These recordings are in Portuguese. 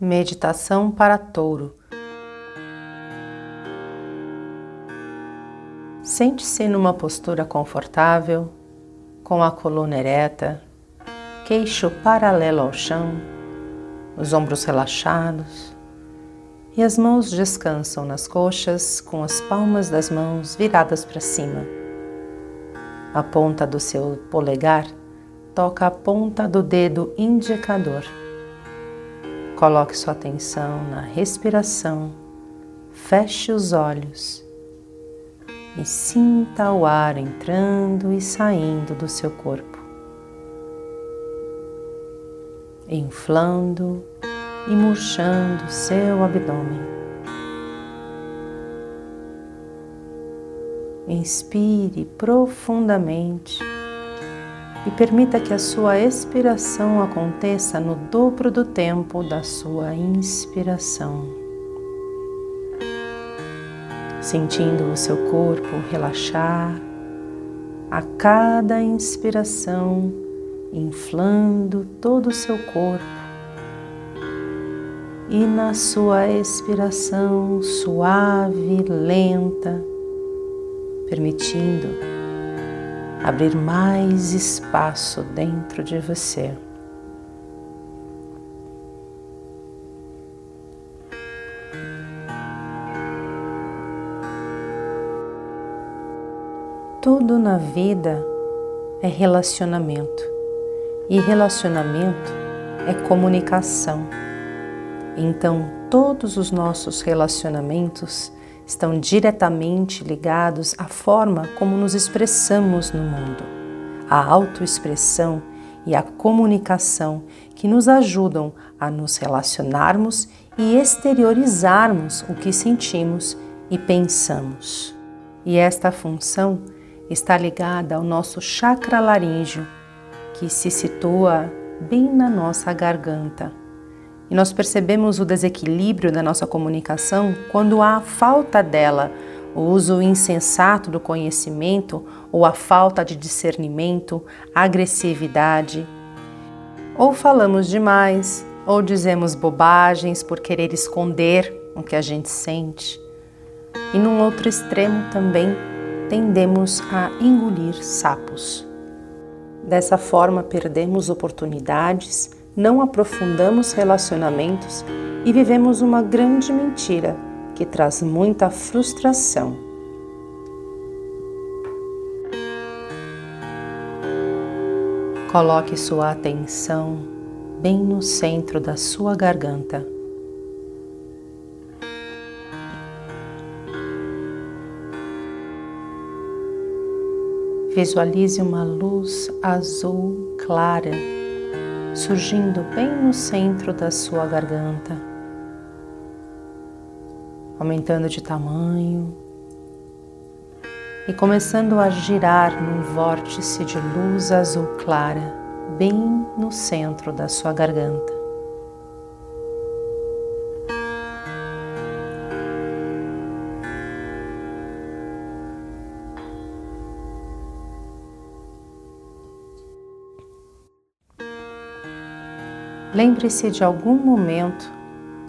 Meditação para touro. Sente-se numa postura confortável, com a coluna ereta, queixo paralelo ao chão, os ombros relaxados e as mãos descansam nas coxas com as palmas das mãos viradas para cima. A ponta do seu polegar toca a ponta do dedo indicador Coloque sua atenção na respiração, feche os olhos e sinta o ar entrando e saindo do seu corpo, inflando e murchando seu abdômen. Inspire profundamente e permita que a sua expiração aconteça no dobro do tempo da sua inspiração. Sentindo o seu corpo relaxar a cada inspiração, inflando todo o seu corpo, e na sua expiração suave, lenta, permitindo abrir mais espaço dentro de você. Tudo na vida é relacionamento e relacionamento é comunicação. Então, todos os nossos relacionamentos estão diretamente ligados à forma como nos expressamos no mundo. A autoexpressão e a comunicação que nos ajudam a nos relacionarmos e exteriorizarmos o que sentimos e pensamos. E esta função está ligada ao nosso chakra laríngeo, que se situa bem na nossa garganta e nós percebemos o desequilíbrio da nossa comunicação quando há a falta dela, o uso insensato do conhecimento ou a falta de discernimento, agressividade. Ou falamos demais, ou dizemos bobagens por querer esconder o que a gente sente. E num outro extremo também tendemos a engolir sapos. Dessa forma, perdemos oportunidades não aprofundamos relacionamentos e vivemos uma grande mentira que traz muita frustração. Coloque sua atenção bem no centro da sua garganta. Visualize uma luz azul clara surgindo bem no centro da sua garganta, aumentando de tamanho e começando a girar num vórtice de luz azul clara, bem no centro da sua garganta. Lembre-se de algum momento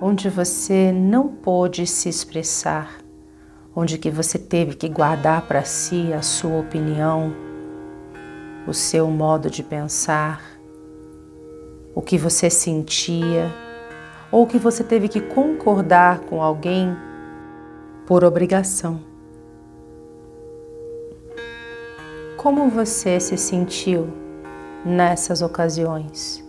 onde você não pôde se expressar, onde que você teve que guardar para si a sua opinião, o seu modo de pensar, o que você sentia, ou que você teve que concordar com alguém por obrigação. Como você se sentiu nessas ocasiões?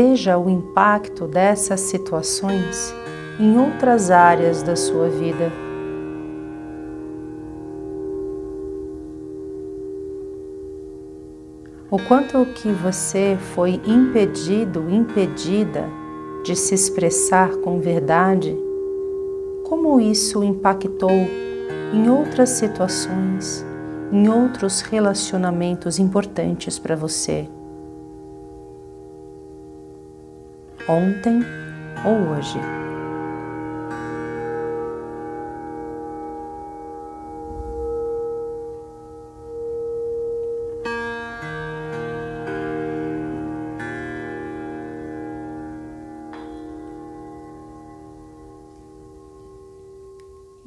Veja o impacto dessas situações em outras áreas da sua vida. O quanto que você foi impedido, impedida de se expressar com verdade, como isso impactou em outras situações, em outros relacionamentos importantes para você. Ontem ou hoje.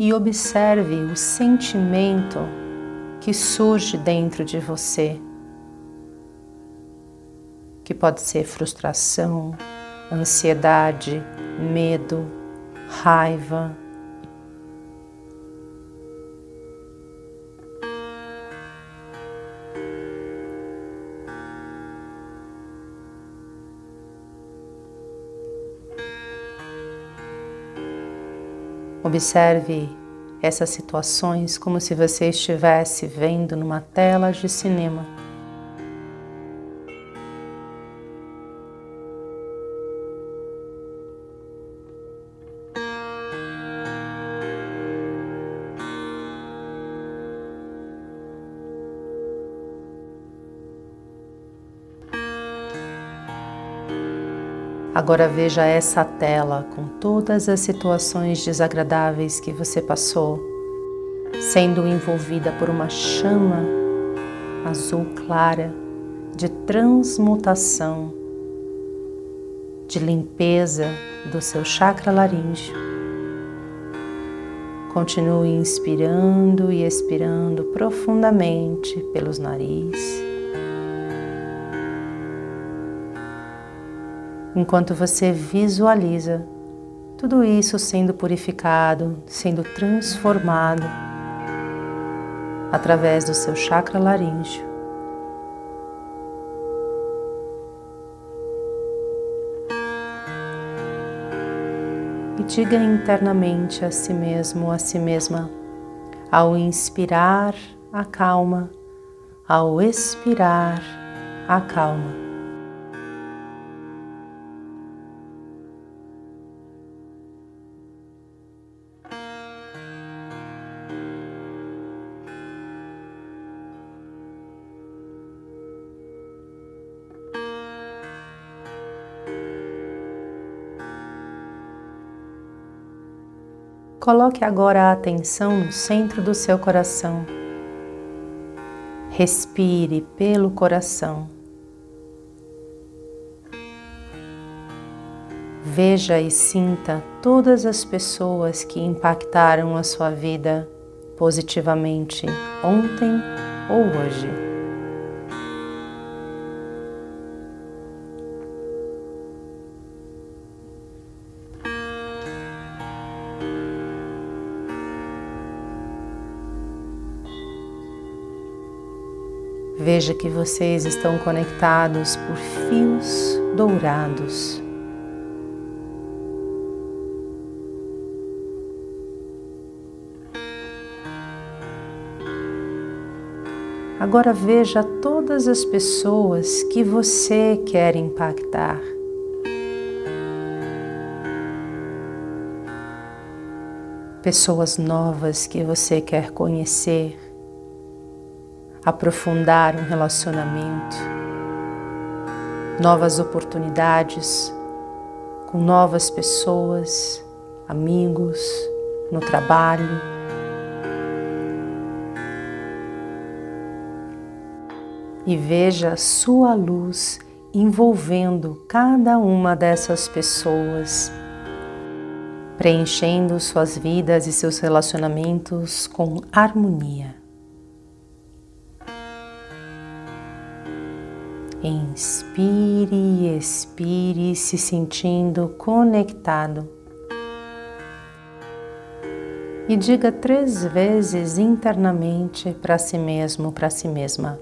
e observe o sentimento que surge dentro de você, que pode ser frustração, ansiedade, medo, raiva. Observe essas situações como se você estivesse vendo numa tela de cinema. Agora veja essa tela com todas as situações desagradáveis que você passou, sendo envolvida por uma chama azul clara de transmutação, de limpeza do seu chakra laríngeo. Continue inspirando e expirando profundamente pelos nariz enquanto você visualiza tudo isso sendo purificado, sendo transformado através do seu chakra laríngeo. E diga internamente a si mesmo, a si mesma, ao inspirar, a calma, ao expirar, a calma. Coloque agora a atenção no centro do seu coração. Respire pelo coração. Veja e sinta todas as pessoas que impactaram a sua vida positivamente ontem ou hoje. Veja que vocês estão conectados por fios dourados. Agora veja todas as pessoas que você quer impactar. Pessoas novas que você quer conhecer aprofundar um relacionamento, novas oportunidades com novas pessoas, amigos, no trabalho. E veja a sua luz envolvendo cada uma dessas pessoas, preenchendo suas vidas e seus relacionamentos com harmonia. Inspire e expire, se sentindo conectado. E diga três vezes internamente para si mesmo, para si mesma,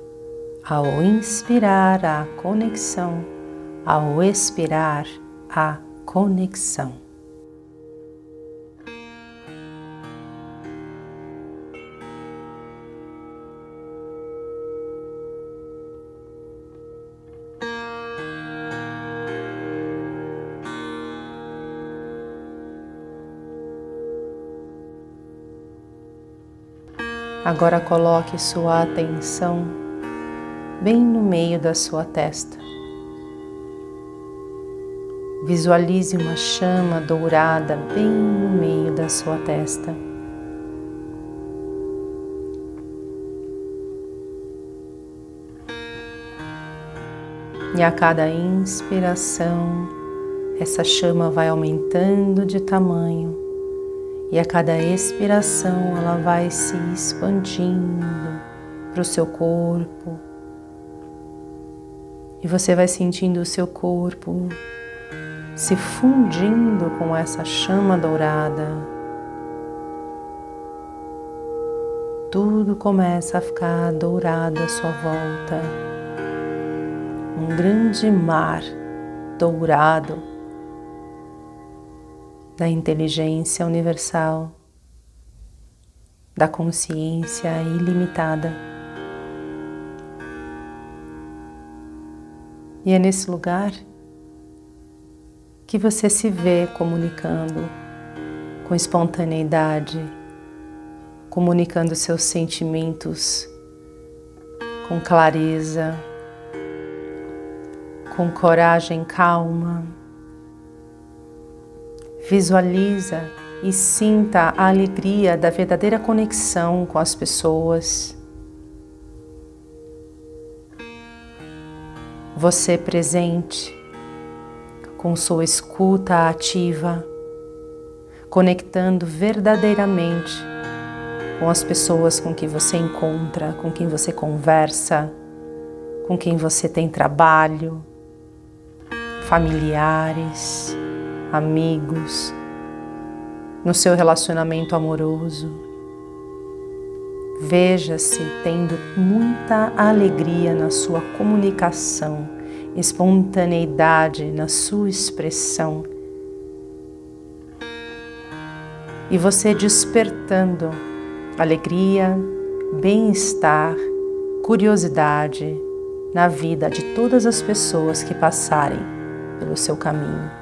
ao inspirar a conexão, ao expirar a conexão. Agora coloque sua atenção bem no meio da sua testa. Visualize uma chama dourada bem no meio da sua testa. E a cada inspiração, essa chama vai aumentando de tamanho, e a cada expiração ela vai se expandindo para o seu corpo, e você vai sentindo o seu corpo se fundindo com essa chama dourada. Tudo começa a ficar dourado à sua volta. Um grande mar dourado da inteligência universal, da consciência ilimitada. E é nesse lugar que você se vê comunicando com espontaneidade, comunicando seus sentimentos com clareza, com coragem calma. Visualiza e sinta a alegria da verdadeira conexão com as pessoas. Você presente, com sua escuta ativa, conectando verdadeiramente com as pessoas com quem você encontra, com quem você conversa, com quem você tem trabalho, familiares, amigos, no seu relacionamento amoroso. Veja-se tendo muita alegria na sua comunicação, espontaneidade na sua expressão. E você despertando alegria, bem-estar, curiosidade na vida de todas as pessoas que passarem pelo seu caminho.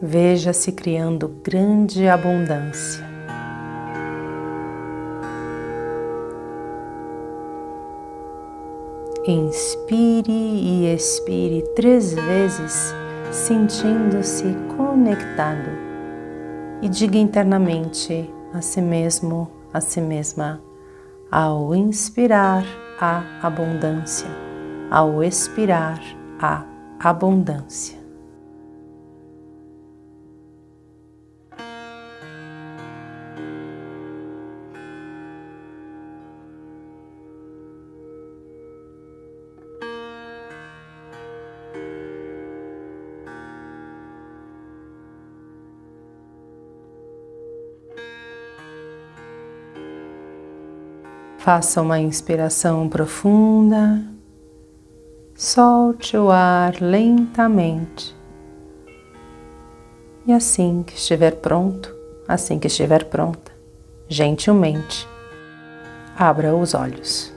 Veja-se criando grande abundância. Inspire e expire três vezes, sentindo-se conectado. E diga internamente a si mesmo, a si mesma, ao inspirar a abundância ao expirar a abundância. Faça uma inspiração profunda solte o ar lentamente. E assim que estiver pronto, assim que estiver pronta, gentilmente, abra os olhos.